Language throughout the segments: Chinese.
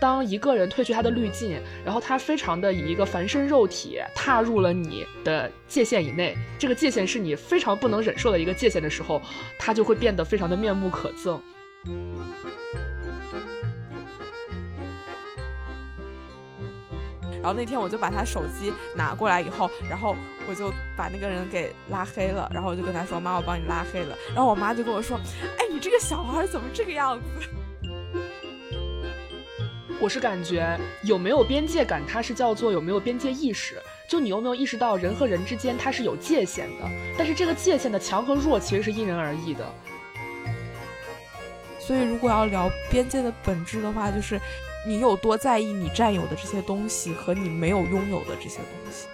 当一个人褪去他的滤镜，然后他非常的以一个凡身肉体踏入了你的界限以内，这个界限是你非常不能忍受的一个界限的时候，他就会变得非常的面目可憎。然后那天我就把他手机拿过来以后，然后我就把那个人给拉黑了，然后我就跟他说：“妈，我帮你拉黑了。”然后我妈就跟我说：“哎，你这个小孩怎么这个样子？”我是感觉有没有边界感，它是叫做有没有边界意识。就你有没有意识到人和人之间它是有界限的，但是这个界限的强和弱其实是因人而异的。所以如果要聊边界的本质的话，就是你有多在意你占有的这些东西和你没有拥有的这些东西。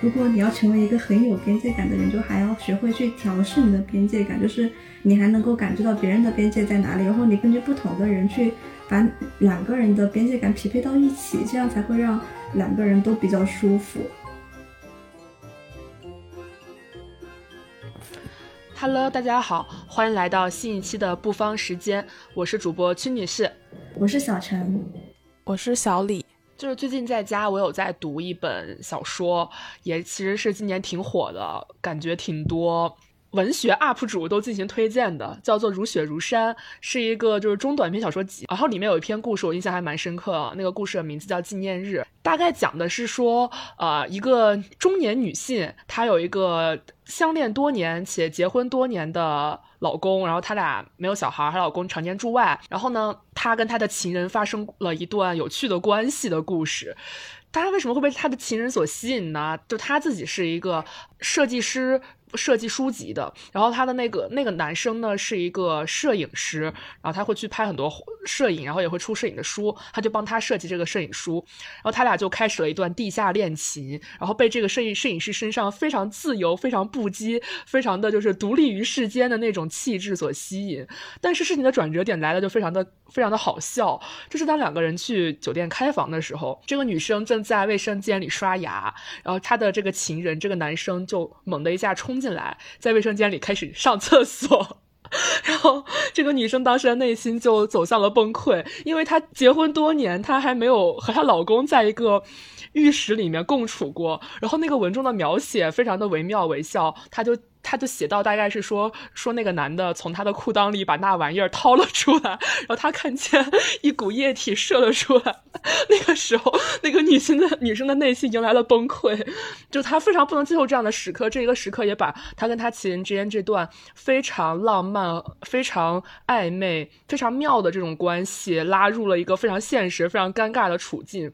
如果你要成为一个很有边界感的人，就还要学会去调试你的边界感，就是你还能够感知到别人的边界在哪里，然后你根据不同的人去把两个人的边界感匹配到一起，这样才会让两个人都比较舒服。Hello，大家好，欢迎来到新一期的不方时间，我是主播曲女士，我是小陈，我是小李。就是最近在家，我有在读一本小说，也其实是今年挺火的，感觉挺多文学 UP 主都进行推荐的，叫做《如雪如山》，是一个就是中短篇小说集。然后里面有一篇故事，我印象还蛮深刻，那个故事的名字叫《纪念日》，大概讲的是说，呃，一个中年女性，她有一个相恋多年且结婚多年的。老公，然后他俩没有小孩，她老公常年驻外。然后呢，她跟她的情人发生了一段有趣的关系的故事。大家为什么会被她的情人所吸引呢？就她自己是一个设计师。设计书籍的，然后他的那个那个男生呢是一个摄影师，然后他会去拍很多摄影，然后也会出摄影的书，他就帮他设计这个摄影书，然后他俩就开始了一段地下恋情，然后被这个摄影摄影师身上非常自由、非常不羁、非常的就是独立于世间的那种气质所吸引。但是事情的转折点来了，就非常的非常的好笑，就是当两个人去酒店开房的时候，这个女生正在卫生间里刷牙，然后她的这个情人这个男生就猛的一下冲。进来，在卫生间里开始上厕所，然后这个女生当时的内心就走向了崩溃，因为她结婚多年，她还没有和她老公在一个浴室里面共处过。然后那个文中的描写非常的惟妙惟肖，她就。他就写到，大概是说说那个男的从他的裤裆里把那玩意儿掏了出来，然后他看见一股液体射了出来。那个时候，那个女性的女生的内心迎来了崩溃，就她非常不能接受这样的时刻。这一个时刻也把她跟她情人之间这段非常浪漫、非常暧昧、非常妙的这种关系拉入了一个非常现实、非常尴尬的处境。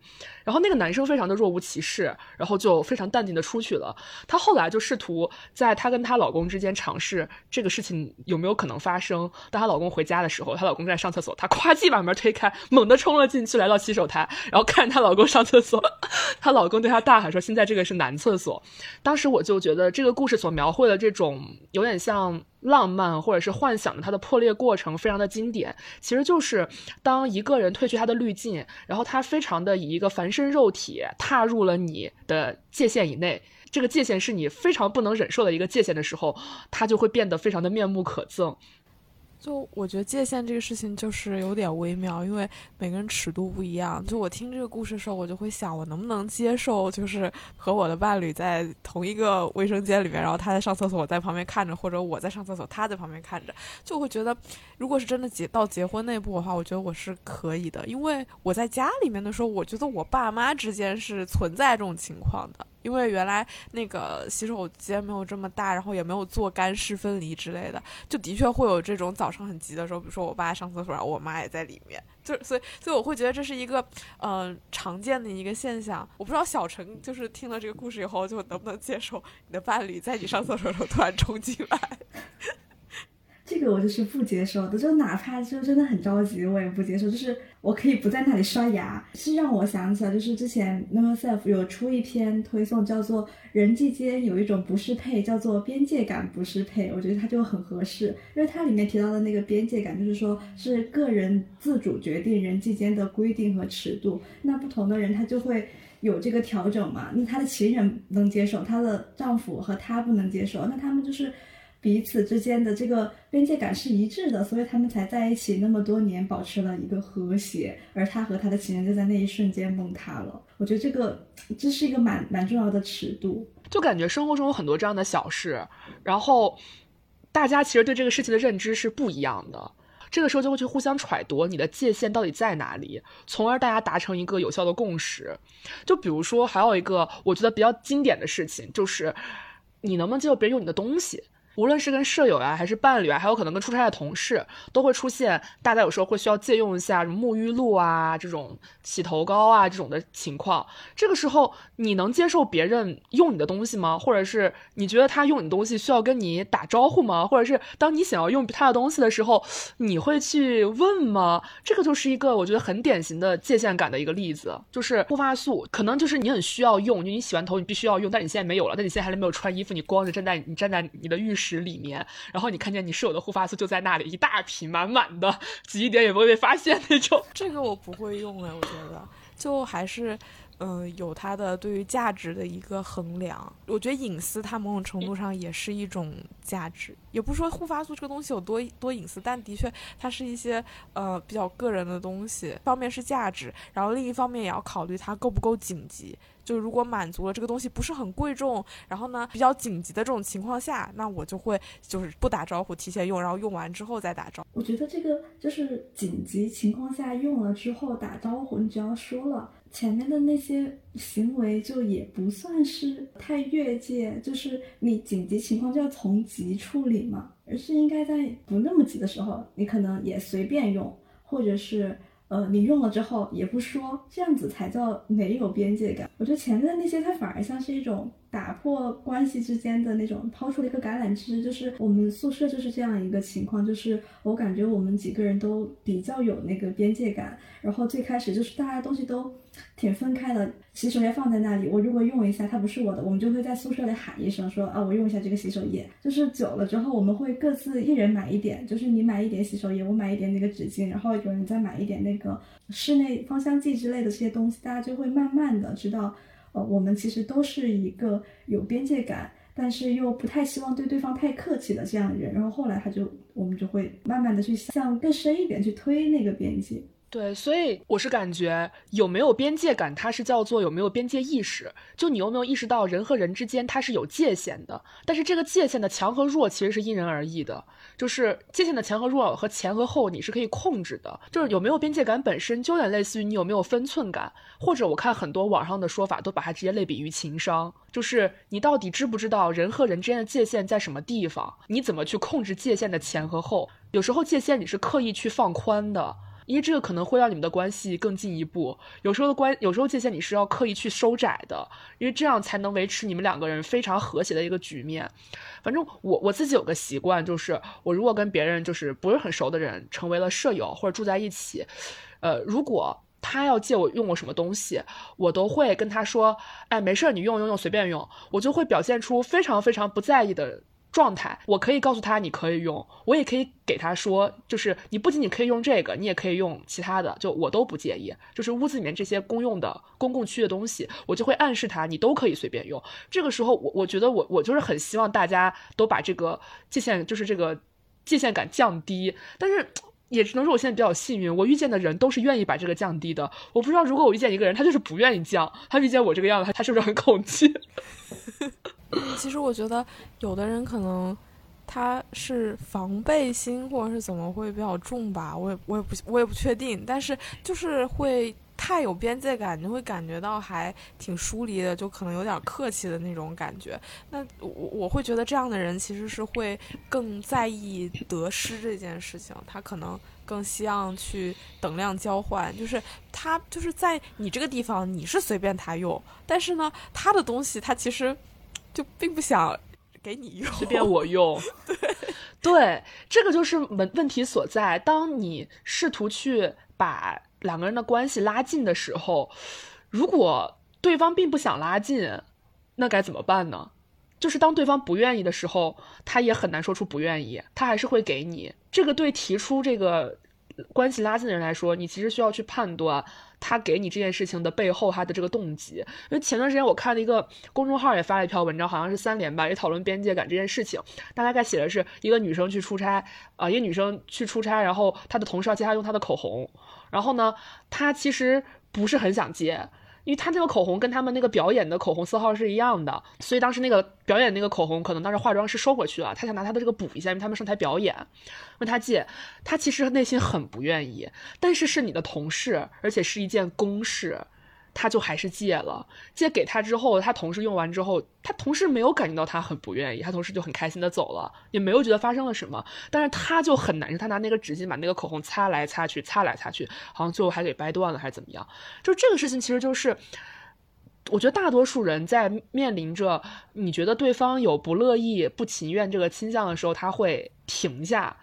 然后那个男生非常的若无其事，然后就非常淡定的出去了。她后来就试图在她跟她老公之间尝试这个事情有没有可能发生。当她老公回家的时候，她老公在上厕所，她咵叽把门推开，猛地冲了进去，来到洗手台，然后看她老公上厕所。她老公对她大喊说：“现在这个是男厕所。”当时我就觉得这个故事所描绘的这种有点像。浪漫或者是幻想的，它的破裂过程非常的经典。其实就是当一个人褪去他的滤镜，然后他非常的以一个凡身肉体踏入了你的界限以内，这个界限是你非常不能忍受的一个界限的时候，他就会变得非常的面目可憎。就我觉得界限这个事情就是有点微妙，因为每个人尺度不一样。就我听这个故事的时候，我就会想，我能不能接受，就是和我的伴侣在同一个卫生间里面，然后他在上厕所，我在旁边看着，或者我在上厕所，他在旁边看着，就会觉得，如果是真的结到结婚那步的话，我觉得我是可以的，因为我在家里面的时候，我觉得我爸妈之间是存在这种情况的。因为原来那个洗手间没有这么大，然后也没有做干湿分离之类的，就的确会有这种早上很急的时候，比如说我爸上厕所，我妈也在里面，就所以所以我会觉得这是一个嗯常见的一个现象。我不知道小陈就是听了这个故事以后，就能不能接受你的伴侣在你上厕所的时候突然冲进来。这个我就是不接受的，就哪怕就真的很着急，我也不接受。就是我可以不在那里刷牙，是让我想起来，就是之前 Number Self 有出一篇推送，叫做《人际间有一种不适配，叫做边界感不适配》。我觉得它就很合适，因为它里面提到的那个边界感，就是说是个人自主决定人际间的规定和尺度。那不同的人他就会有这个调整嘛。那她的情人能接受，她的丈夫和她不能接受，那他们就是彼此之间的这个边界感是一致的，所以他们才在一起那么多年，保持了一个和谐。而他和他的情人就在那一瞬间崩塌了。我觉得这个这是一个蛮蛮重要的尺度，就感觉生活中有很多这样的小事，然后大家其实对这个事情的认知是不一样的。这个时候就会去互相揣度你的界限到底在哪里，从而大家达成一个有效的共识。就比如说，还有一个我觉得比较经典的事情，就是你能不能接受别人用你的东西。无论是跟舍友啊，还是伴侣啊，还有可能跟出差的同事，都会出现大家有时候会需要借用一下什么沐浴露啊、这种洗头膏啊这种的情况。这个时候，你能接受别人用你的东西吗？或者是你觉得他用你的东西需要跟你打招呼吗？或者是当你想要用他的东西的时候，你会去问吗？这个就是一个我觉得很典型的界限感的一个例子，就是护发素，可能就是你很需要用，就你洗完头你必须要用，但你现在没有了，但你现在还没有穿衣服，你光着站在你站在你的浴室。室里面，然后你看见你室友的护发素就在那里，一大瓶满满的，挤一点也不会被发现那种。这个我不会用哎，我觉得就还是，嗯，有它的对于价值的一个衡量。我觉得隐私它某种程度上也是一种价值，也不说护发素这个东西有多多隐私，但的确它是一些呃比较个人的东西。一方面是价值，然后另一方面也要考虑它够不够紧急。就如果满足了这个东西不是很贵重，然后呢比较紧急的这种情况下，那我就会就是不打招呼，提前用，然后用完之后再打招呼。我觉得这个就是紧急情况下用了之后打招呼，你只要说了前面的那些行为，就也不算是太越界。就是你紧急情况就要从急处理嘛，而是应该在不那么急的时候，你可能也随便用，或者是。呃，你用了之后也不说，这样子才叫没有边界感。我觉得前面的那些，它反而像是一种。打破关系之间的那种，抛出了一个橄榄枝，就是我们宿舍就是这样一个情况，就是我感觉我们几个人都比较有那个边界感，然后最开始就是大家东西都挺分开的，洗手液放在那里，我如果用一下它不是我的，我们就会在宿舍里喊一声说啊我用一下这个洗手液，就是久了之后我们会各自一人买一点，就是你买一点洗手液，我买一点那个纸巾，然后有人再买一点那个室内芳香剂之类的这些东西，大家就会慢慢的知道。呃，我们其实都是一个有边界感，但是又不太希望对对方太客气的这样的人。然后后来他就，我们就会慢慢的去向更深一点去推那个边界。对，所以我是感觉有没有边界感，它是叫做有没有边界意识。就你有没有意识到人和人之间它是有界限的，但是这个界限的强和弱其实是因人而异的。就是界限的强和弱和前和后你是可以控制的。就是有没有边界感本身就有点类似于你有没有分寸感，或者我看很多网上的说法都把它直接类比于情商，就是你到底知不知道人和人之间的界限在什么地方？你怎么去控制界限的前和后？有时候界限你是刻意去放宽的。因为这个可能会让你们的关系更进一步。有时候的关，有时候界限你是要刻意去收窄的，因为这样才能维持你们两个人非常和谐的一个局面。反正我我自己有个习惯，就是我如果跟别人就是不是很熟的人成为了舍友或者住在一起，呃，如果他要借我用我什么东西，我都会跟他说，哎，没事儿，你用用用，随便用。我就会表现出非常非常不在意的。状态，我可以告诉他你可以用，我也可以给他说，就是你不仅仅可以用这个，你也可以用其他的，就我都不介意。就是屋子里面这些公用的公共区的东西，我就会暗示他你都可以随便用。这个时候，我我觉得我我就是很希望大家都把这个界限，就是这个界限感降低。但是也只能说我现在比较幸运，我遇见的人都是愿意把这个降低的。我不知道如果我遇见一个人，他就是不愿意降，他遇见我这个样子，他是不是很恐惧？其实我觉得，有的人可能他是防备心，或者是怎么会比较重吧。我也我也不我也不确定，但是就是会太有边界感，你会感觉到还挺疏离的，就可能有点客气的那种感觉。那我我会觉得这样的人其实是会更在意得失这件事情，他可能更希望去等量交换，就是他就是在你这个地方你是随便他用，但是呢，他的东西他其实。就并不想给你用，随便我用。对，对，这个就是问问题所在。当你试图去把两个人的关系拉近的时候，如果对方并不想拉近，那该怎么办呢？就是当对方不愿意的时候，他也很难说出不愿意，他还是会给你。这个对提出这个关系拉近的人来说，你其实需要去判断他给你这件事情的背后他的这个动机。因为前段时间我看了一个公众号也发了一篇文章，好像是三联吧，也讨论边界感这件事情。大概写的是一个女生去出差，啊，一个女生去出差，然后她的同事要接她用她的口红，然后呢，她其实不是很想接。因为他那个口红跟他们那个表演的口红色号是一样的，所以当时那个表演那个口红可能当时化妆师收回去了，他想拿他的这个补一下，因为他们上台表演，问他借，他其实内心很不愿意，但是是你的同事，而且是一件公事。他就还是借了，借给他之后，他同事用完之后，他同事没有感觉到他很不愿意，他同事就很开心的走了，也没有觉得发生了什么，但是他就很难受，他拿那个纸巾把那个口红擦来擦去，擦来擦去，好像最后还给掰断了还是怎么样？就这个事情，其实就是，我觉得大多数人在面临着你觉得对方有不乐意、不情愿这个倾向的时候，他会停下。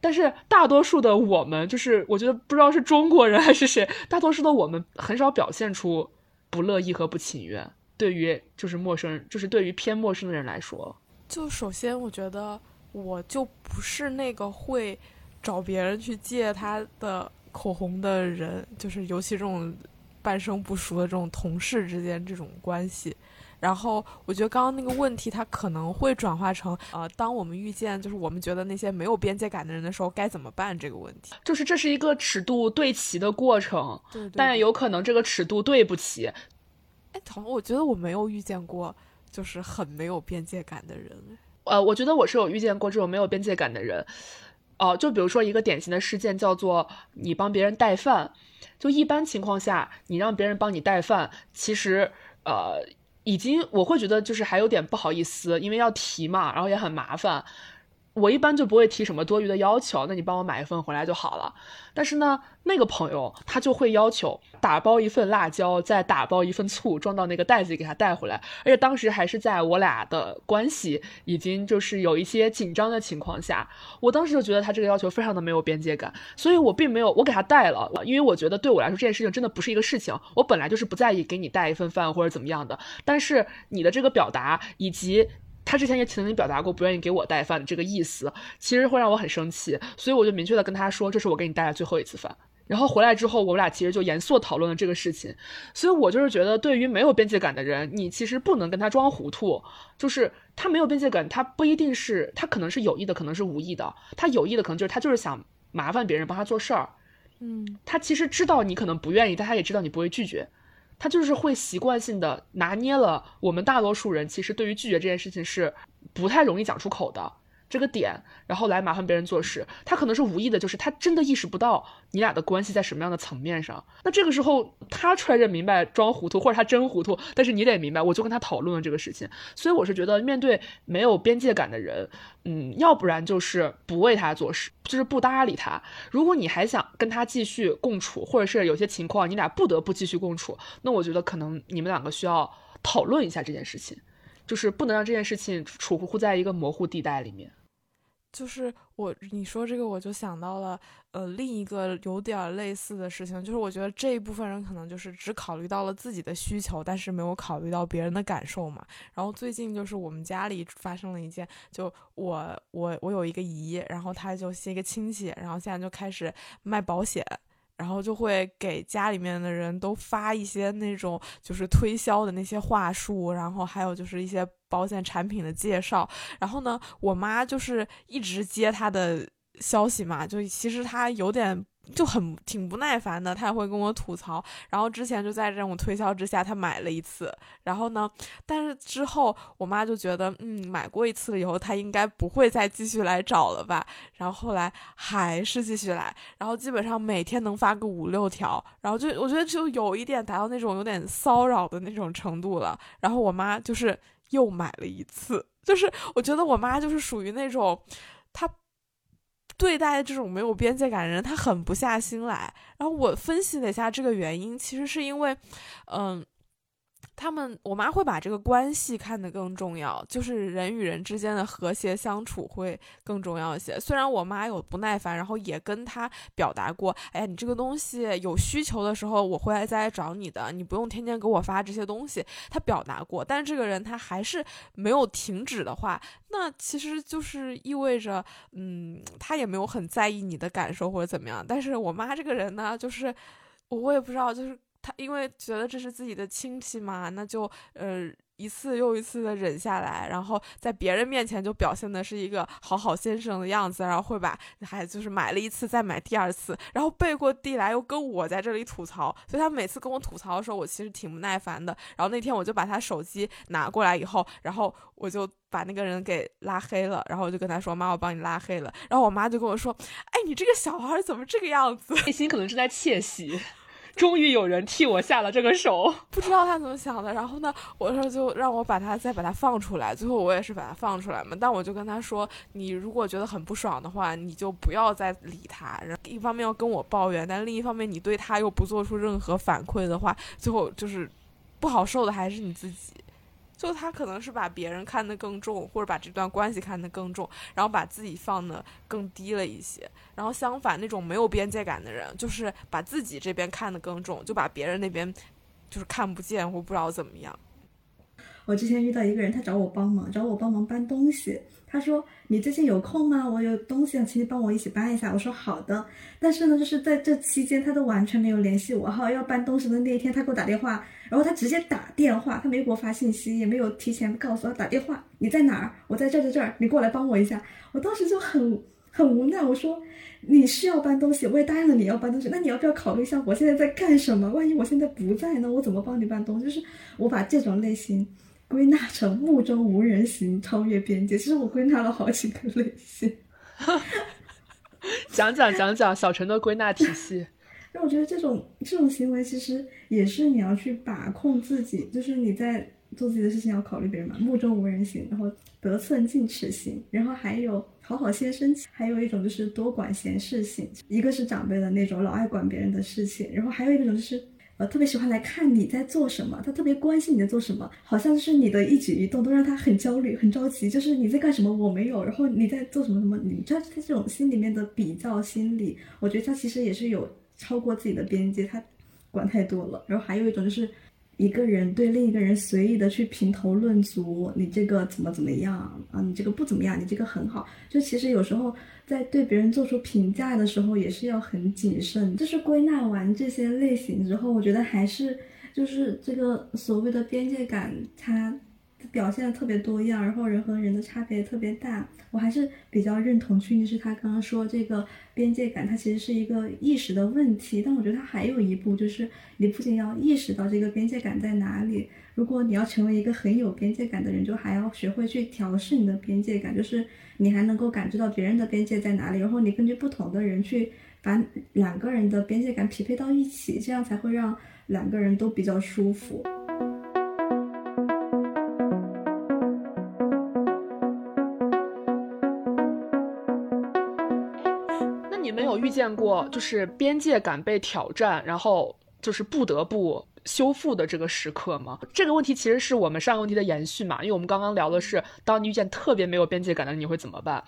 但是大多数的我们，就是我觉得不知道是中国人还是谁，大多数的我们很少表现出不乐意和不情愿。对于就是陌生人，就是对于偏陌生的人来说，就首先我觉得我就不是那个会找别人去借他的口红的人，就是尤其这种半生不熟的这种同事之间这种关系。然后我觉得刚刚那个问题，它可能会转化成，呃，当我们遇见就是我们觉得那些没有边界感的人的时候，该怎么办这个问题。就是这是一个尺度对齐的过程，对，但有可能这个尺度对不齐。哎，彤，我觉得我没有遇见过就是很没有边界感的人。呃，我觉得我是有遇见过这种没有边界感的人。哦，就比如说一个典型的事件叫做你帮别人带饭，就一般情况下，你让别人帮你带饭，其实，呃。已经，我会觉得就是还有点不好意思，因为要提嘛，然后也很麻烦。我一般就不会提什么多余的要求，那你帮我买一份回来就好了。但是呢，那个朋友他就会要求打包一份辣椒，再打包一份醋，装到那个袋子里给他带回来。而且当时还是在我俩的关系已经就是有一些紧张的情况下，我当时就觉得他这个要求非常的没有边界感，所以我并没有我给他带了，因为我觉得对我来说这件事情真的不是一个事情。我本来就是不在意给你带一份饭或者怎么样的，但是你的这个表达以及。他之前也曾经表达过不愿意给我带饭的这个意思，其实会让我很生气，所以我就明确的跟他说，这是我给你带的最后一次饭。然后回来之后，我们俩其实就严肃讨论了这个事情。所以我就是觉得，对于没有边界感的人，你其实不能跟他装糊涂。就是他没有边界感，他不一定是他可能是有意的，可能是无意的。他有意的可能就是他就是想麻烦别人帮他做事儿。嗯，他其实知道你可能不愿意，但他也知道你不会拒绝。他就是会习惯性的拿捏了我们大多数人，其实对于拒绝这件事情是不太容易讲出口的。这个点，然后来麻烦别人做事，他可能是无意的，就是他真的意识不到你俩的关系在什么样的层面上。那这个时候，他揣着明白装糊涂，或者他真糊涂，但是你得明白，我就跟他讨论了这个事情。所以我是觉得，面对没有边界感的人，嗯，要不然就是不为他做事，就是不搭理他。如果你还想跟他继续共处，或者是有些情况你俩不得不继续共处，那我觉得可能你们两个需要讨论一下这件事情，就是不能让这件事情处乎在一个模糊地带里面。就是我你说这个，我就想到了，呃，另一个有点类似的事情，就是我觉得这一部分人可能就是只考虑到了自己的需求，但是没有考虑到别人的感受嘛。然后最近就是我们家里发生了一件，就我我我有一个姨，然后她就是一个亲戚，然后现在就开始卖保险。然后就会给家里面的人都发一些那种就是推销的那些话术，然后还有就是一些保险产品的介绍。然后呢，我妈就是一直接他的消息嘛，就其实他有点。就很挺不耐烦的，他也会跟我吐槽。然后之前就在这种推销之下，他买了一次。然后呢，但是之后我妈就觉得，嗯，买过一次了以后，他应该不会再继续来找了吧。然后后来还是继续来，然后基本上每天能发个五六条。然后就我觉得就有一点达到那种有点骚扰的那种程度了。然后我妈就是又买了一次，就是我觉得我妈就是属于那种，她。对待这种没有边界感的人，他狠不下心来。然后我分析了一下这个原因，其实是因为，嗯。他们，我妈会把这个关系看得更重要，就是人与人之间的和谐相处会更重要一些。虽然我妈有不耐烦，然后也跟他表达过，哎，你这个东西有需求的时候，我会来再来找你的，你不用天天给我发这些东西。她表达过，但是这个人他还是没有停止的话，那其实就是意味着，嗯，他也没有很在意你的感受或者怎么样。但是我妈这个人呢，就是。我也不知道，就是他因为觉得这是自己的亲戚嘛，那就呃。一次又一次的忍下来，然后在别人面前就表现的是一个好好先生的样子，然后会把还就是买了一次再买第二次，然后背过地来又跟我在这里吐槽，所以他每次跟我吐槽的时候，我其实挺不耐烦的。然后那天我就把他手机拿过来以后，然后我就把那个人给拉黑了，然后我就跟他说：“妈，我帮你拉黑了。”然后我妈就跟我说：“哎，你这个小孩怎么这个样子？”内心可能正在窃喜。终于有人替我下了这个手，不知道他怎么想的。然后呢，我说就让我把他再把他放出来。最后我也是把他放出来嘛。但我就跟他说，你如果觉得很不爽的话，你就不要再理他。然后一方面要跟我抱怨，但另一方面你对他又不做出任何反馈的话，最后就是不好受的还是你自己。就他可能是把别人看得更重，或者把这段关系看得更重，然后把自己放得更低了一些。然后相反，那种没有边界感的人，就是把自己这边看得更重，就把别人那边就是看不见或不知道怎么样。我之前遇到一个人，他找我帮忙，找我帮忙搬东西。他说：“你最近有空吗？我有东西，请你帮我一起搬一下。”我说：“好的。”但是呢，就是在这期间，他都完全没有联系我。哈，要搬东西的那一天，他给我打电话，然后他直接打电话，他没给我发信息，也没有提前告诉我打电话。你在哪儿？我在这儿，在这儿，你过来帮我一下。我当时就很很无奈，我说：“你是要搬东西，我也答应了你要搬东西，那你要不要考虑一下我现在在干什么？万一我现在不在呢？我怎么帮你搬东西？”就是我把这种类型。归纳成目中无人型超越边界，其实我归纳了好几个类型，讲讲讲讲小陈的归纳体系。那我觉得这种这种行为其实也是你要去把控自己，就是你在做自己的事情要考虑别人嘛，目中无人型，然后得寸进尺型，然后还有好好先生，还有一种就是多管闲事型，一个是长辈的那种老爱管别人的事情，然后还有一种就是。呃，特别喜欢来看你在做什么，他特别关心你在做什么，好像是你的一举一动都让他很焦虑、很着急。就是你在干什么，我没有，然后你在做什么什么，你知道他这种心里面的比较心理，我觉得他其实也是有超过自己的边界，他管太多了。然后还有一种就是。一个人对另一个人随意的去评头论足，你这个怎么怎么样啊？你这个不怎么样，你这个很好。就其实有时候在对别人做出评价的时候，也是要很谨慎。就是归纳完这些类型之后，我觉得还是就是这个所谓的边界感，它。表现的特别多样，然后人和人的差别特别大，我还是比较认同曲女士她刚刚说这个边界感，它其实是一个意识的问题。但我觉得它还有一步，就是你不仅要意识到这个边界感在哪里，如果你要成为一个很有边界感的人，就还要学会去调试你的边界感，就是你还能够感知到别人的边界在哪里，然后你根据不同的人去把两个人的边界感匹配到一起，这样才会让两个人都比较舒服。遇见过就是边界感被挑战，然后就是不得不修复的这个时刻吗？这个问题其实是我们上个问题的延续嘛，因为我们刚刚聊的是，当你遇见特别没有边界感的，你会怎么办？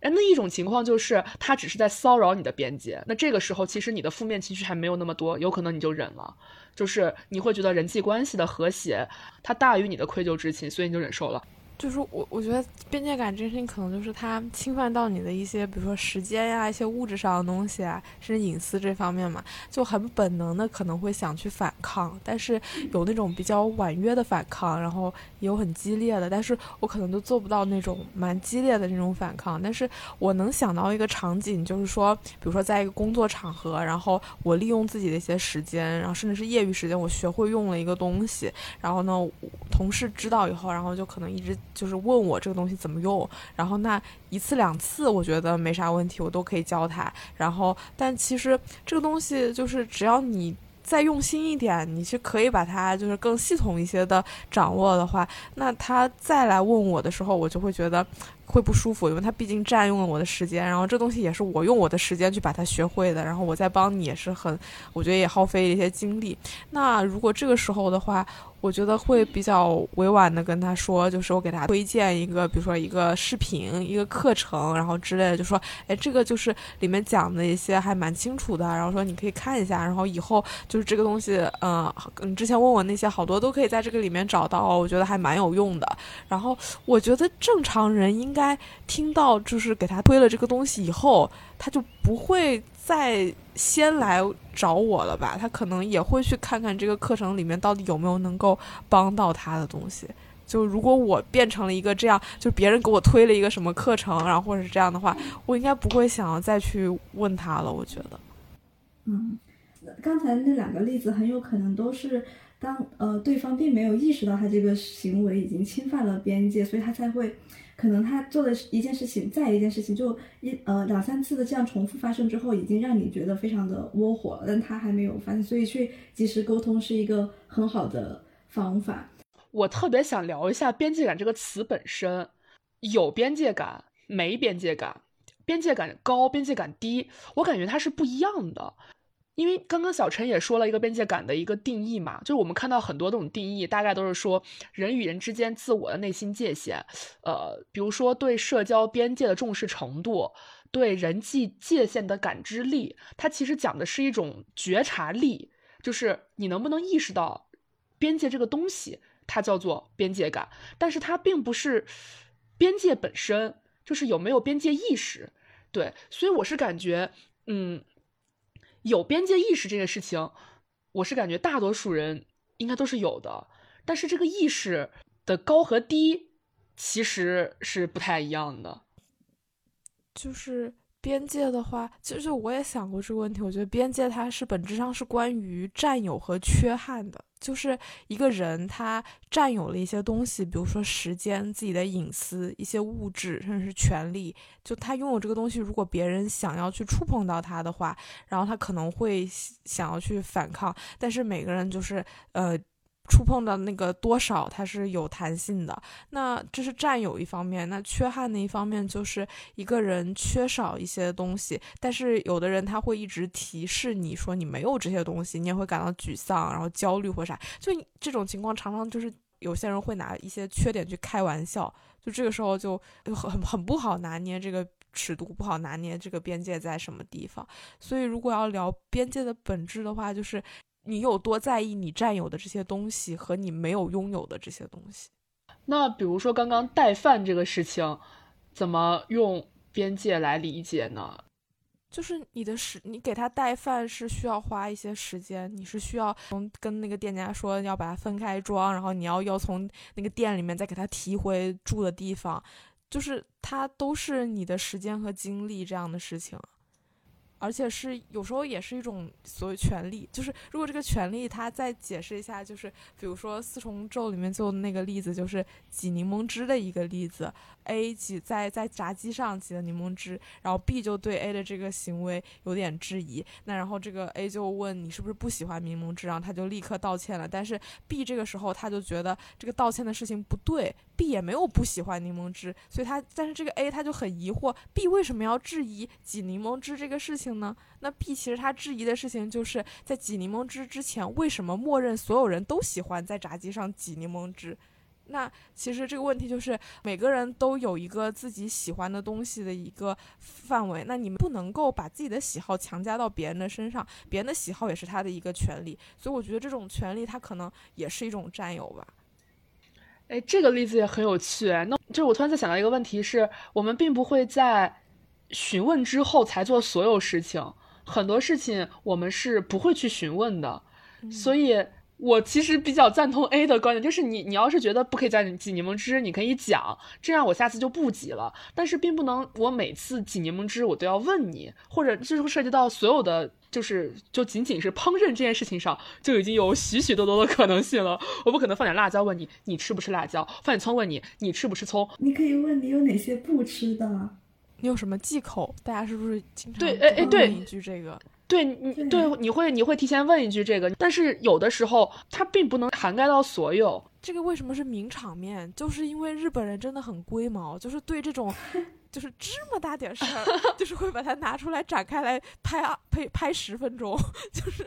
哎，那一种情况就是他只是在骚扰你的边界，那这个时候其实你的负面情绪还没有那么多，有可能你就忍了，就是你会觉得人际关系的和谐它大于你的愧疚之情，所以你就忍受了。就是我，我觉得边界感这件事情可能就是它侵犯到你的一些，比如说时间呀、一些物质上的东西啊，甚至隐私这方面嘛，就很本能的可能会想去反抗，但是有那种比较婉约的反抗，然后也有很激烈的，但是我可能都做不到那种蛮激烈的那种反抗。但是我能想到一个场景，就是说，比如说在一个工作场合，然后我利用自己的一些时间，然后甚至是业余时间，我学会用了一个东西，然后呢，同事知道以后，然后就可能一直。就是问我这个东西怎么用，然后那一次两次我觉得没啥问题，我都可以教他。然后，但其实这个东西就是只要你再用心一点，你是可以把它就是更系统一些的掌握的话，那他再来问我的时候，我就会觉得。会不舒服，因为它毕竟占用了我的时间，然后这东西也是我用我的时间去把它学会的，然后我再帮你也是很，我觉得也耗费一些精力。那如果这个时候的话，我觉得会比较委婉的跟他说，就是我给他推荐一个，比如说一个视频、一个课程，然后之类的，就说，哎，这个就是里面讲的一些还蛮清楚的，然后说你可以看一下，然后以后就是这个东西，嗯，你之前问我那些好多都可以在这个里面找到，我觉得还蛮有用的。然后我觉得正常人应该。该听到就是给他推了这个东西以后，他就不会再先来找我了吧？他可能也会去看看这个课程里面到底有没有能够帮到他的东西。就如果我变成了一个这样，就别人给我推了一个什么课程，然后或者是这样的话，我应该不会想要再去问他了。我觉得，嗯，刚才那两个例子很有可能都是当呃对方并没有意识到他这个行为已经侵犯了边界，所以他才会，可能他做的一件事情再一件事情就一呃两三次的这样重复发生之后，已经让你觉得非常的窝火了，但他还没有发现，所以去及时沟通是一个很好的方法。我特别想聊一下“边界感”这个词本身，有边界感，没边界感，边界感高，边界感低，我感觉它是不一样的。因为刚刚小陈也说了一个边界感的一个定义嘛，就是我们看到很多这种定义，大概都是说人与人之间自我的内心界限，呃，比如说对社交边界的重视程度，对人际界限的感知力，它其实讲的是一种觉察力，就是你能不能意识到边界这个东西。它叫做边界感，但是它并不是边界本身，就是有没有边界意识。对，所以我是感觉，嗯，有边界意识这个事情，我是感觉大多数人应该都是有的，但是这个意识的高和低其实是不太一样的。就是边界的话，其实我也想过这个问题，我觉得边界它是本质上是关于占有和缺憾的。就是一个人，他占有了一些东西，比如说时间、自己的隐私、一些物质，甚至是权利。就他拥有这个东西，如果别人想要去触碰到他的话，然后他可能会想要去反抗。但是每个人就是，呃。触碰的那个多少，它是有弹性的。那这是占有一方面，那缺憾的一方面就是一个人缺少一些东西，但是有的人他会一直提示你说你没有这些东西，你也会感到沮丧，然后焦虑或啥。就这种情况，常常就是有些人会拿一些缺点去开玩笑，就这个时候就很很不好拿捏这个尺度，不好拿捏这个边界在什么地方。所以如果要聊边界的本质的话，就是。你有多在意你占有的这些东西和你没有拥有的这些东西？那比如说刚刚带饭这个事情，怎么用边界来理解呢？就是你的时，你给他带饭是需要花一些时间，你是需要从跟那个店家说要把它分开装，然后你要要从那个店里面再给他提回住的地方，就是它都是你的时间和精力这样的事情。而且是有时候也是一种所谓权利，就是如果这个权利，它再解释一下，就是比如说四重奏里面就那个例子，就是挤柠檬汁的一个例子，A 挤在在炸鸡上挤的柠檬汁，然后 B 就对 A 的这个行为有点质疑，那然后这个 A 就问你是不是不喜欢柠檬汁，然后他就立刻道歉了，但是 B 这个时候他就觉得这个道歉的事情不对，B 也没有不喜欢柠檬汁，所以他但是这个 A 他就很疑惑，B 为什么要质疑挤柠檬汁这个事情？呢？那 B 其实他质疑的事情就是在挤柠檬汁之前，为什么默认所有人都喜欢在炸鸡上挤柠檬汁？那其实这个问题就是每个人都有一个自己喜欢的东西的一个范围，那你们不能够把自己的喜好强加到别人的身上，别人的喜好也是他的一个权利，所以我觉得这种权利它可能也是一种占有吧。哎，这个例子也很有趣。那就是我突然在想到一个问题，是我们并不会在。询问之后才做所有事情，很多事情我们是不会去询问的，所以我其实比较赞同 A 的观点，就是你你要是觉得不可以再挤柠檬汁，你可以讲，这样我下次就不挤了。但是并不能我每次挤柠檬汁我都要问你，或者这就涉及到所有的，就是就仅仅是烹饪这件事情上就已经有许许多多的可能性了。我不可能放点辣椒问你你吃不吃辣椒，放点葱问你你吃不吃葱。你可以问你有哪些不吃的。你有什么忌口？大家是不是经常对哎哎对一句这个？对你对你会你会提前问一句这个，但是有的时候它并不能涵盖到所有。这个为什么是名场面？就是因为日本人真的很龟毛，就是对这种 就是这么大点事儿，就是会把它拿出来展开来拍啊拍拍十分钟，就是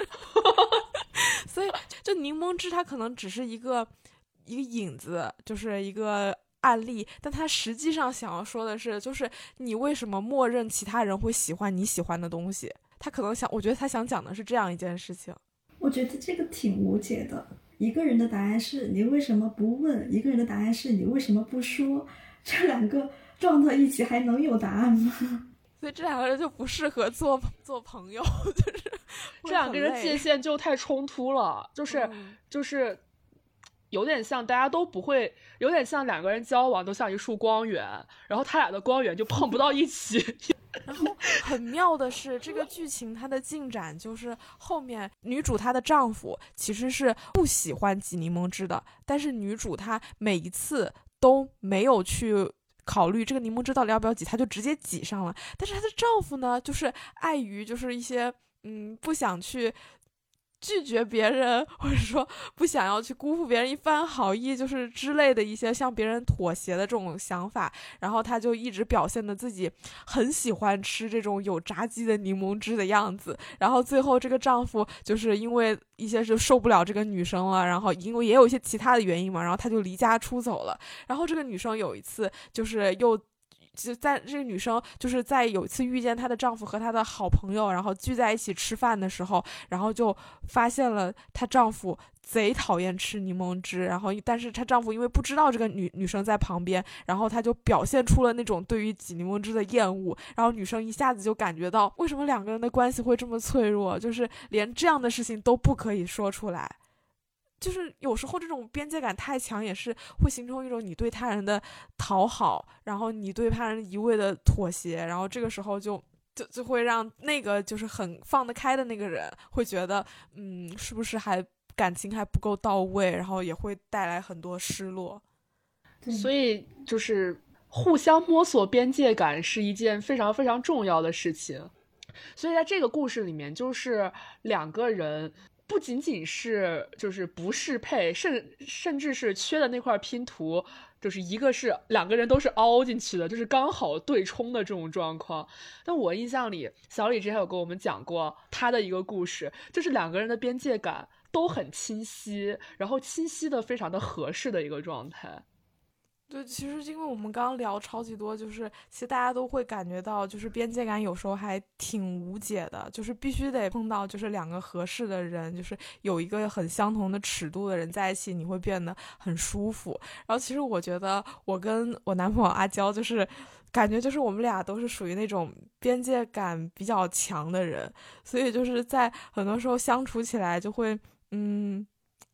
所以就柠檬汁它可能只是一个一个影子，就是一个。案例，但他实际上想要说的是，就是你为什么默认其他人会喜欢你喜欢的东西？他可能想，我觉得他想讲的是这样一件事情。我觉得这个挺无解的，一个人的答案是你为什么不问，一个人的答案是你为什么不说，这两个撞到一起还能有答案吗？所以这两个人就不适合做做朋友，就是这两个人界限就太冲突了，就是嗯就是有点像大家都不会，有点像两个人交往都像一束光源，然后他俩的光源就碰不到一起。然后很妙的是，这个剧情它的进展就是后面女主她的丈夫其实是不喜欢挤柠檬汁的，但是女主她每一次都没有去。考虑这个柠檬汁到底要不要挤，她就直接挤上了。但是她的丈夫呢，就是碍于就是一些嗯不想去拒绝别人，或者说不想要去辜负别人一番好意，就是之类的一些向别人妥协的这种想法，然后他就一直表现的自己很喜欢吃这种有炸鸡的柠檬汁的样子，然后最后这个丈夫就是因为一些是受不了这个女生了，然后因为也有一些其他的原因嘛，然后他就离家出走了，然后这个女生有一次就是又。就在这个女生就是在有一次遇见她的丈夫和她的好朋友，然后聚在一起吃饭的时候，然后就发现了她丈夫贼讨厌吃柠檬汁，然后但是她丈夫因为不知道这个女女生在旁边，然后他就表现出了那种对于挤柠檬汁的厌恶，然后女生一下子就感觉到为什么两个人的关系会这么脆弱，就是连这样的事情都不可以说出来。就是有时候这种边界感太强，也是会形成一种你对他人的讨好，然后你对他人一味的妥协，然后这个时候就就就会让那个就是很放得开的那个人会觉得，嗯，是不是还感情还不够到位，然后也会带来很多失落。所以就是互相摸索边界感是一件非常非常重要的事情。所以在这个故事里面，就是两个人不仅仅是就是不适配，甚甚至是缺的那块拼图，就是一个是两个人都是凹进去的，就是刚好对冲的这种状况。但我印象里，小李之前有跟我们讲过他的一个故事，就是两个人的边界感都很清晰，然后清晰的非常的合适的一个状态。对，其实因为我们刚刚聊超级多，就是其实大家都会感觉到，就是边界感有时候还挺无解的，就是必须得碰到就是两个合适的人，就是有一个很相同的尺度的人在一起，你会变得很舒服。然后其实我觉得我跟我男朋友阿娇就是。感觉就是我们俩都是属于那种边界感比较强的人，所以就是在很多时候相处起来就会，嗯，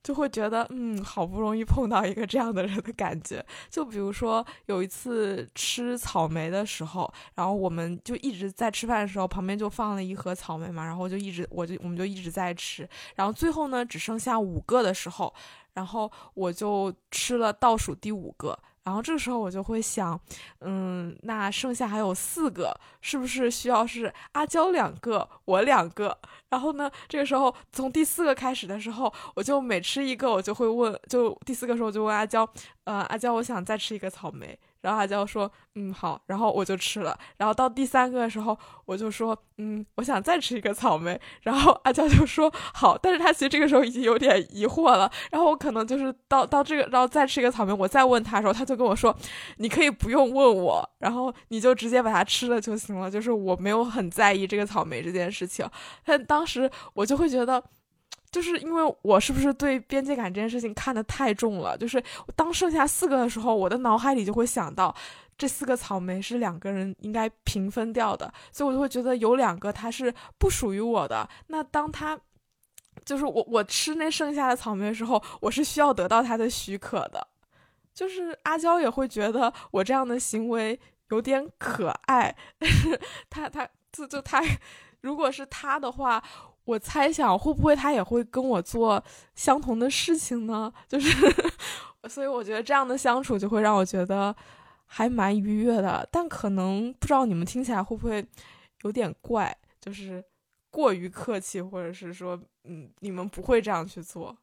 就会觉得，嗯，好不容易碰到一个这样的人的感觉。就比如说有一次吃草莓的时候，然后我们就一直在吃饭的时候，旁边就放了一盒草莓嘛，然后就一直我就我们就一直在吃，然后最后呢只剩下五个的时候，然后我就吃了倒数第五个。然后这个时候我就会想，嗯，那剩下还有四个，是不是需要是阿娇两个，我两个？然后呢，这个时候从第四个开始的时候，我就每吃一个，我就会问，就第四个时候我就问阿娇，呃，阿娇，我想再吃一个草莓。然后阿娇说，嗯，好。然后我就吃了。然后到第三个的时候，我就说，嗯，我想再吃一个草莓。然后阿娇就说好，但是他其实这个时候已经有点疑惑了。然后我可能就是到到这个，然后再吃一个草莓，我再问他的时候，他就跟我说，你可以不用问我，然后你就直接把它吃了就行了。就是我没有很在意这个草莓这件事情。但当时我就会觉得。就是因为我是不是对边界感这件事情看得太重了？就是当剩下四个的时候，我的脑海里就会想到，这四个草莓是两个人应该平分掉的，所以我就会觉得有两个它是不属于我的。那当他就是我我吃那剩下的草莓的时候，我是需要得到他的许可的。就是阿娇也会觉得我这样的行为有点可爱，但是他他就就他，如果是他的话。我猜想会不会他也会跟我做相同的事情呢？就是，所以我觉得这样的相处就会让我觉得还蛮愉悦的。但可能不知道你们听起来会不会有点怪，就是过于客气，或者是说，嗯，你们不会这样去做。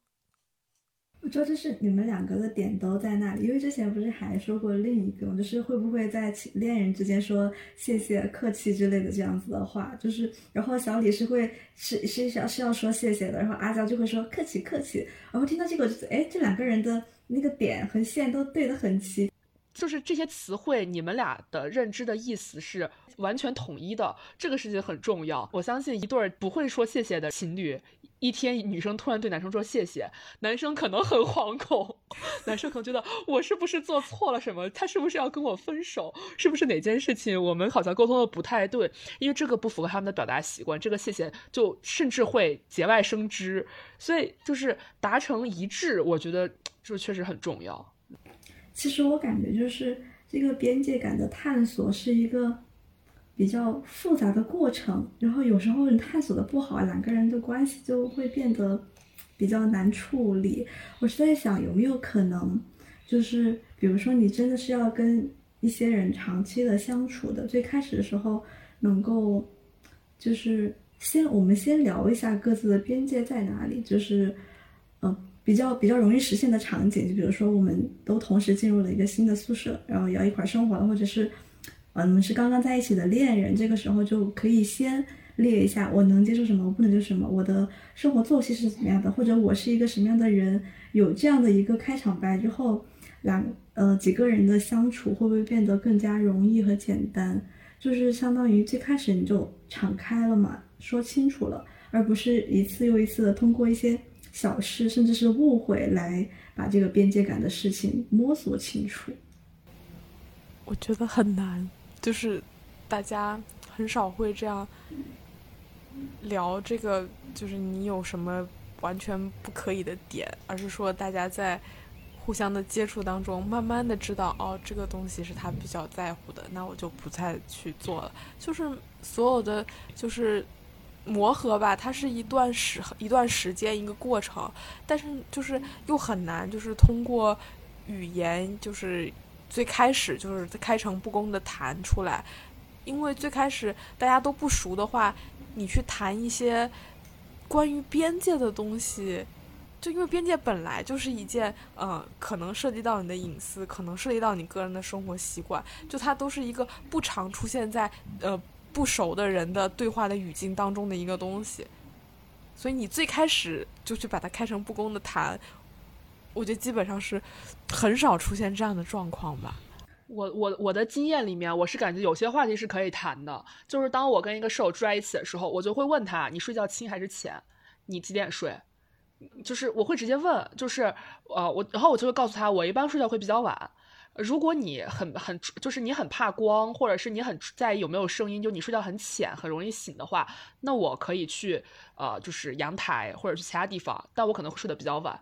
我觉得就是你们两个的点都在那里，因为之前不是还说过另一个，就是会不会在恋人之间说谢谢、客气之类的这样子的话，就是然后小李是会是是要是要说谢谢的，然后阿娇就会说客气客气，然后听到这个，哎，这两个人的那个点和线都对得很齐，就是这些词汇，你们俩的认知的意思是完全统一的，这个事情很重要。我相信一对不会说谢谢的情侣。一天女生突然对男生说谢谢，男生可能很惶恐，男生可能觉得我是不是做错了什么？他是不是要跟我分手？是不是哪件事情我们好像沟通的不太对？因为这个不符合他们的表达习惯，这个谢谢就甚至会节外生枝，所以就是达成一致，我觉得就确实很重要。其实我感觉就是这个边界感的探索是一个。比较复杂的过程，然后有时候你探索的不好，两个人的关系就会变得比较难处理。我是在想，有没有可能，就是比如说你真的是要跟一些人长期的相处的，最开始的时候能够，就是先我们先聊一下各自的边界在哪里，就是嗯比较比较容易实现的场景，就比如说我们都同时进入了一个新的宿舍，然后要一块生活了，或者是。啊，你们是刚刚在一起的恋人，这个时候就可以先列一下，我能接受什么，我不能接受什么，我的生活作息是怎么样的，或者我是一个什么样的人，有这样的一个开场白之后，两呃几个人的相处会不会变得更加容易和简单？就是相当于最开始你就敞开了嘛，说清楚了，而不是一次又一次的通过一些小事，甚至是误会来把这个边界感的事情摸索清楚。我觉得很难。就是大家很少会这样聊这个，就是你有什么完全不可以的点，而是说大家在互相的接触当中，慢慢的知道哦，这个东西是他比较在乎的，那我就不再去做了。就是所有的就是磨合吧，它是一段时一段时间一个过程，但是就是又很难，就是通过语言就是。最开始就是开诚布公的谈出来，因为最开始大家都不熟的话，你去谈一些关于边界的东西，就因为边界本来就是一件，呃，可能涉及到你的隐私，可能涉及到你个人的生活习惯，就它都是一个不常出现在呃不熟的人的对话的语境当中的一个东西，所以你最开始就去把它开诚布公的谈。我觉得基本上是很少出现这样的状况吧。我我我的经验里面，我是感觉有些话题是可以谈的。就是当我跟一个室友住在一起的时候，我就会问他：你睡觉轻还是浅？你几点睡？就是我会直接问，就是呃我，然后我就会告诉他，我一般睡觉会比较晚。如果你很很就是你很怕光，或者是你很在意有没有声音，就你睡觉很浅，很容易醒的话，那我可以去呃就是阳台或者去其他地方，但我可能会睡得比较晚。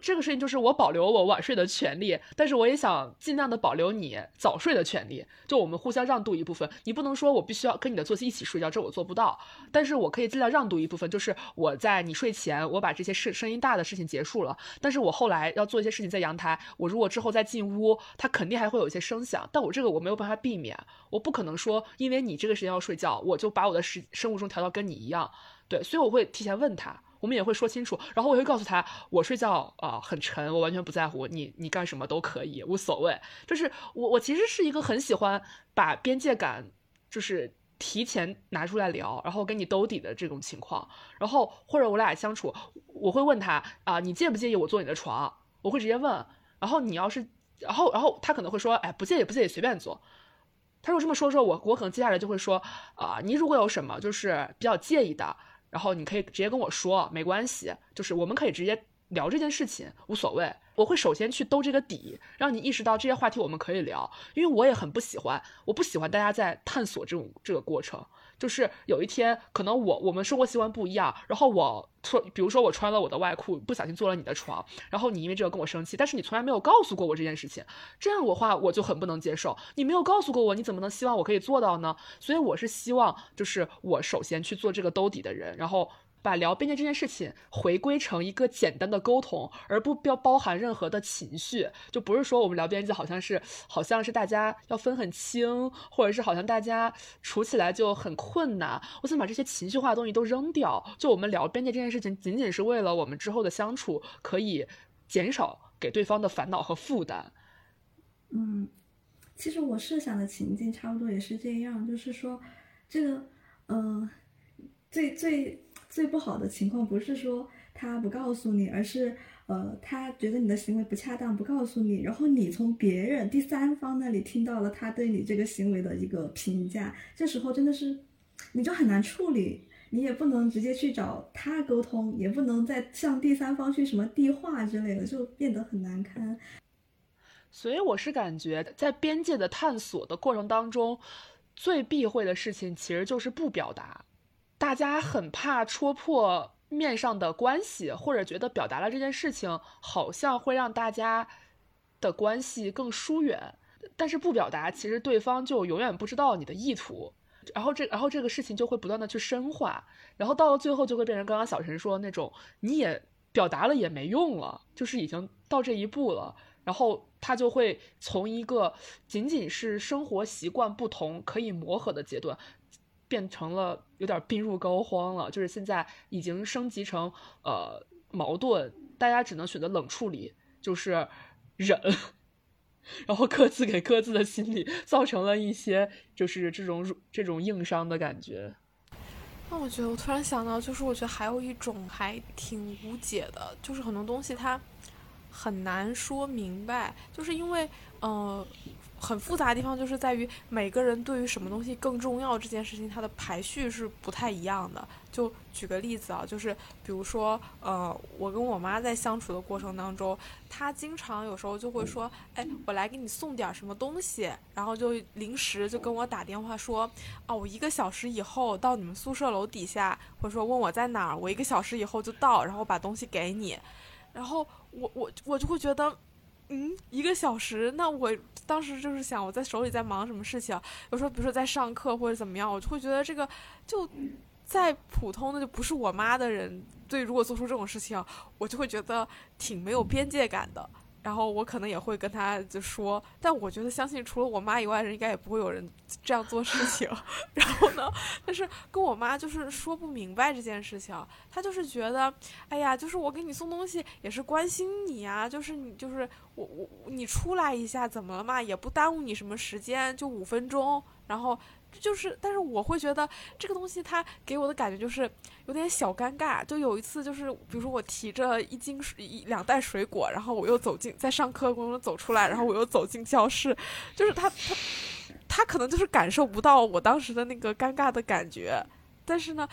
这个事情就是我保留我晚睡的权利，但是我也想尽量的保留你早睡的权利，就我们互相让渡一部分。你不能说我必须要跟你的作息一起睡觉，这我做不到。但是我可以尽量让渡一部分，就是我在你睡前，我把这些事声音大的事情结束了。但是我后来要做一些事情在阳台，我如果之后再进屋，它肯定还会有一些声响。但我这个我没有办法避免，我不可能说因为你这个时间要睡觉，我就把我的时生物钟调到跟你一样。对，所以我会提前问他。我们也会说清楚，然后我会告诉他，我睡觉啊很沉，我完全不在乎你，你干什么都可以，无所谓。就是我，我其实是一个很喜欢把边界感，就是提前拿出来聊，然后跟你兜底的这种情况。然后或者我俩相处，我会问他啊，你介不介意我坐你的床？我会直接问。然后你要是，然后然后他可能会说，哎，不介意不介意，随便坐。他如果这么说说，我我可能接下来就会说啊，你如果有什么就是比较介意的。然后你可以直接跟我说，没关系，就是我们可以直接聊这件事情，无所谓。我会首先去兜这个底，让你意识到这些话题我们可以聊，因为我也很不喜欢，我不喜欢大家在探索这种这个过程。就是有一天，可能我我们生活习惯不一样，然后我穿，比如说我穿了我的外裤，不小心坐了你的床，然后你因为这个跟我生气，但是你从来没有告诉过我这件事情，这样的话我就很不能接受。你没有告诉过我，你怎么能希望我可以做到呢？所以我是希望，就是我首先去做这个兜底的人，然后。把聊边界这件事情回归成一个简单的沟通，而不标包含任何的情绪，就不是说我们聊边界好像是好像是大家要分很清，或者是好像大家处起来就很困难。我想把这些情绪化的东西都扔掉，就我们聊边界这件事情，仅仅是为了我们之后的相处可以减少给对方的烦恼和负担。嗯，其实我设想的情境差不多也是这样，就是说这个，嗯，最最。最不好的情况不是说他不告诉你，而是呃，他觉得你的行为不恰当，不告诉你，然后你从别人第三方那里听到了他对你这个行为的一个评价，这时候真的是你就很难处理，你也不能直接去找他沟通，也不能再向第三方去什么递话之类的，就变得很难堪。所以我是感觉，在边界的探索的过程当中，最避讳的事情其实就是不表达。大家很怕戳破面上的关系，或者觉得表达了这件事情，好像会让大家的关系更疏远。但是不表达，其实对方就永远不知道你的意图。然后这，然后这个事情就会不断的去深化，然后到了最后就会变成刚刚小陈说的那种，你也表达了也没用了，就是已经到这一步了。然后他就会从一个仅仅是生活习惯不同可以磨合的阶段，变成了有点病入膏肓了。就是现在已经升级成呃矛盾，大家只能选择冷处理，就是忍，然后各自给各自的心理造成了一些就是这种这种硬伤的感觉。那我觉得我突然想到，就是我觉得还有一种还挺无解的，就是很多东西它。很难说明白，就是因为，呃，很复杂的地方就是在于每个人对于什么东西更重要这件事情，它的排序是不太一样的。就举个例子啊，就是比如说，呃，我跟我妈在相处的过程当中，她经常有时候就会说，哎，我来给你送点什么东西，然后就临时就跟我打电话说，啊，我一个小时以后到你们宿舍楼底下，或者说问我在哪儿，我一个小时以后就到，然后把东西给你。然后我我我就会觉得，嗯，一个小时，那我当时就是想我在手里在忙什么事情，有时候比如说在上课或者怎么样，我就会觉得这个就再普通的就不是我妈的人，对，如果做出这种事情，我就会觉得挺没有边界感的。然后我可能也会跟他就说，但我觉得相信除了我妈以外，人应该也不会有人这样做事情。然后呢，但是跟我妈就是说不明白这件事情，她就是觉得，哎呀，就是我给你送东西也是关心你啊，就是你就是我我你出来一下怎么了嘛，也不耽误你什么时间，就五分钟，然后。就是，但是我会觉得这个东西它给我的感觉就是有点小尴尬。就有一次，就是比如说我提着一斤、一两袋水果，然后我又走进在上课过程中走出来，然后我又走进教室，就是他他他可能就是感受不到我当时的那个尴尬的感觉，但是呢，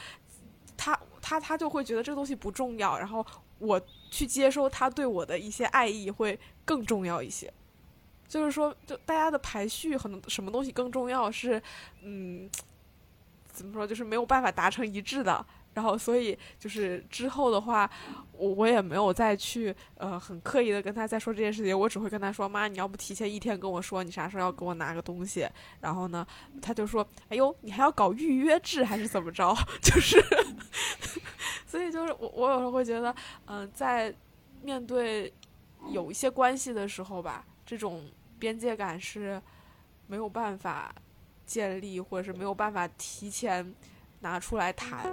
他他他就会觉得这个东西不重要，然后我去接收他对我的一些爱意会更重要一些。就是说，就大家的排序，很多什么东西更重要？是，嗯，怎么说？就是没有办法达成一致的。然后，所以就是之后的话，我我也没有再去呃很刻意的跟他再说这件事情。我只会跟他说：“妈，你要不提前一天跟我说，你啥时候要给我拿个东西？”然后呢，他就说：“哎呦，你还要搞预约制还是怎么着？” 就是，所以就是我我有时候会觉得，嗯，在面对有一些关系的时候吧。这种边界感是没有办法建立，或者是没有办法提前拿出来谈。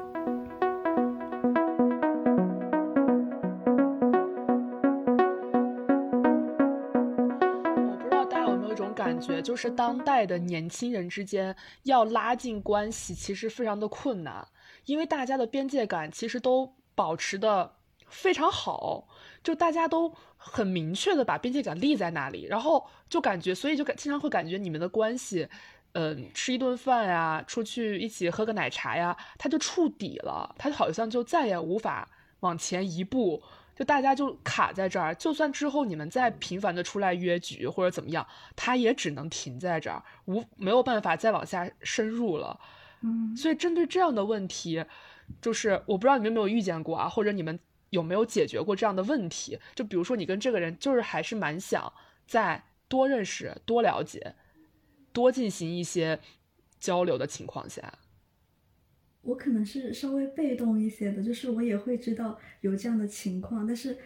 我不知道大家有没有一种感觉，就是当代的年轻人之间要拉近关系，其实非常的困难，因为大家的边界感其实都保持的非常好。就大家都很明确的把边界感立在那里，然后就感觉，所以就感经常会感觉你们的关系，嗯，吃一顿饭呀，出去一起喝个奶茶呀，它就触底了，它好像就再也无法往前一步，就大家就卡在这儿。就算之后你们再频繁的出来约局或者怎么样，它也只能停在这儿，无没有办法再往下深入了。嗯，所以针对这样的问题，就是我不知道你们有没有遇见过啊，或者你们。有没有解决过这样的问题？就比如说，你跟这个人就是还是蛮想再多认识、多了解、多进行一些交流的情况下，我可能是稍微被动一些的，就是我也会知道有这样的情况，但是，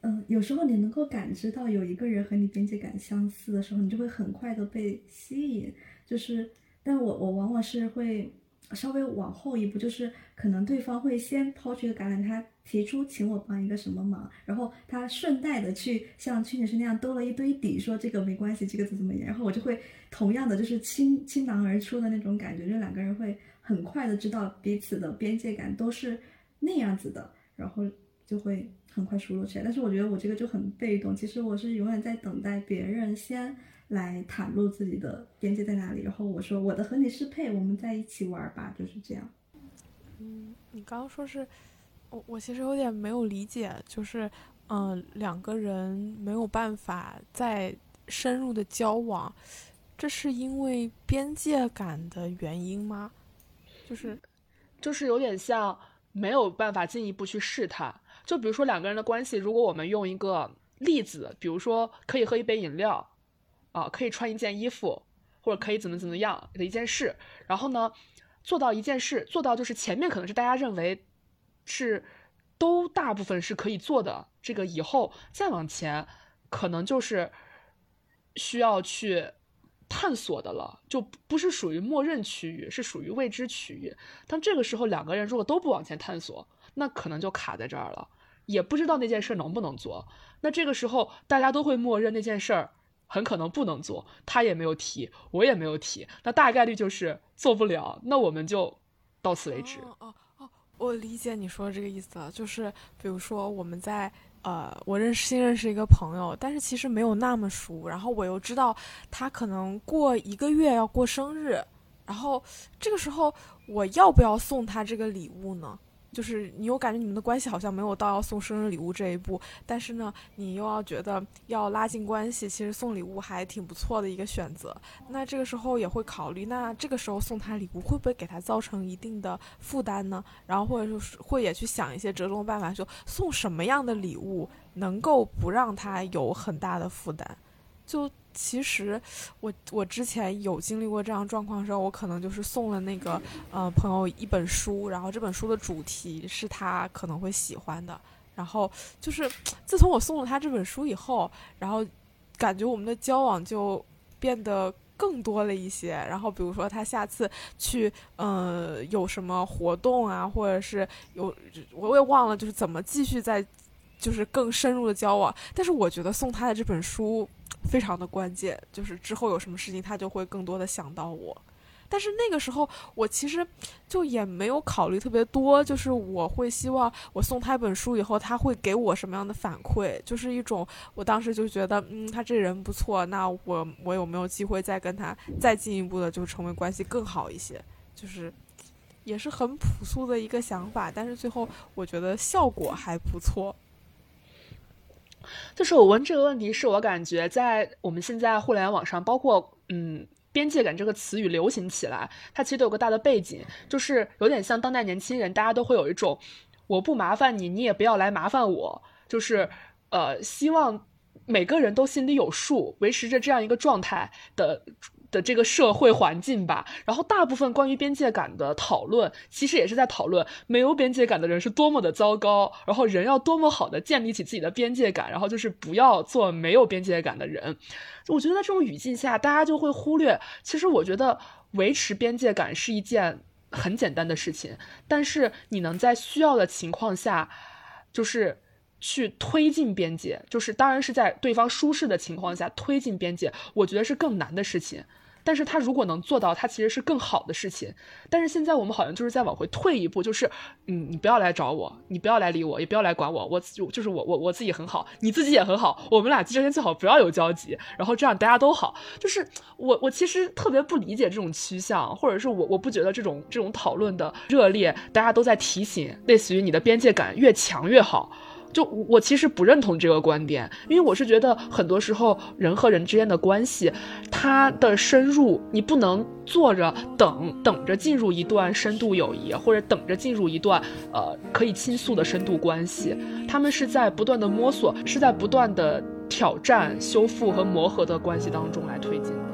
嗯，有时候你能够感知到有一个人和你边界感相似的时候，你就会很快的被吸引。就是，但我我往往是会。稍微往后一步，就是可能对方会先抛出一个橄榄枝，他提出请我帮一个什么忙，然后他顺带的去像屈女士那样兜了一堆底，说这个没关系，这个怎么怎么样，然后我就会同样的就是倾倾囊而出的那种感觉，就两个人会很快的知道彼此的边界感都是那样子的，然后就会很快熟络起来。但是我觉得我这个就很被动，其实我是永远在等待别人先。来袒露自己的边界在哪里，然后我说我的和你适配，我们在一起玩吧，就是这样。嗯，你刚刚说是，我我其实有点没有理解，就是嗯，两个人没有办法再深入的交往，这是因为边界感的原因吗？就是，就是有点像没有办法进一步去试探。就比如说两个人的关系，如果我们用一个例子，比如说可以喝一杯饮料，啊，可以穿一件衣服，或者可以怎么怎么样的一件事，然后呢，做到一件事，做到就是前面可能是大家认为是都大部分是可以做的，这个以后再往前，可能就是需要去探索的了，就不是属于默认区域，是属于未知区域。当这个时候两个人如果都不往前探索，那可能就卡在这儿了。也不知道那件事能不能做，那这个时候大家都会默认那件事儿很可能不能做，他也没有提，我也没有提，那大概率就是做不了，那我们就到此为止。哦哦，我理解你说的这个意思了，就是比如说我们在呃，我认识新认识一个朋友，但是其实没有那么熟，然后我又知道他可能过一个月要过生日，然后这个时候我要不要送他这个礼物呢？就是你又感觉你们的关系好像没有到要送生日礼物这一步，但是呢，你又要觉得要拉近关系，其实送礼物还挺不错的一个选择。那这个时候也会考虑，那这个时候送他礼物会不会给他造成一定的负担呢？然后或者就是会也去想一些折中的办法，就送什么样的礼物能够不让他有很大的负担，就。其实，我我之前有经历过这样状况的时候，我可能就是送了那个呃朋友一本书，然后这本书的主题是他可能会喜欢的，然后就是自从我送了他这本书以后，然后感觉我们的交往就变得更多了一些。然后比如说他下次去呃有什么活动啊，或者是有我也忘了就是怎么继续在就是更深入的交往，但是我觉得送他的这本书。非常的关键，就是之后有什么事情，他就会更多的想到我。但是那个时候，我其实就也没有考虑特别多，就是我会希望我送他一本书以后，他会给我什么样的反馈，就是一种我当时就觉得，嗯，他这人不错，那我我有没有机会再跟他再进一步的，就成为关系更好一些？就是也是很朴素的一个想法，但是最后我觉得效果还不错。就是我问这个问题，是我感觉在我们现在互联网上，包括嗯“边界感”这个词语流行起来，它其实都有个大的背景，就是有点像当代年轻人，大家都会有一种我不麻烦你，你也不要来麻烦我，就是呃希望每个人都心里有数，维持着这样一个状态的。的这个社会环境吧，然后大部分关于边界感的讨论，其实也是在讨论没有边界感的人是多么的糟糕，然后人要多么好的建立起自己的边界感，然后就是不要做没有边界感的人。我觉得在这种语境下，大家就会忽略，其实我觉得维持边界感是一件很简单的事情，但是你能在需要的情况下，就是。去推进边界，就是当然是在对方舒适的情况下推进边界，我觉得是更难的事情。但是他如果能做到，他其实是更好的事情。但是现在我们好像就是在往回退一步，就是嗯，你不要来找我，你不要来理我，也不要来管我，我就就是我我我自己很好，你自己也很好，我们俩之间最好不要有交集，然后这样大家都好。就是我我其实特别不理解这种趋向，或者是我我不觉得这种这种讨论的热烈，大家都在提醒，类似于你的边界感越强越好。就我其实不认同这个观点，因为我是觉得很多时候人和人之间的关系，它的深入你不能坐着等等着进入一段深度友谊，或者等着进入一段呃可以倾诉的深度关系，他们是在不断的摸索，是在不断的挑战、修复和磨合的关系当中来推进的。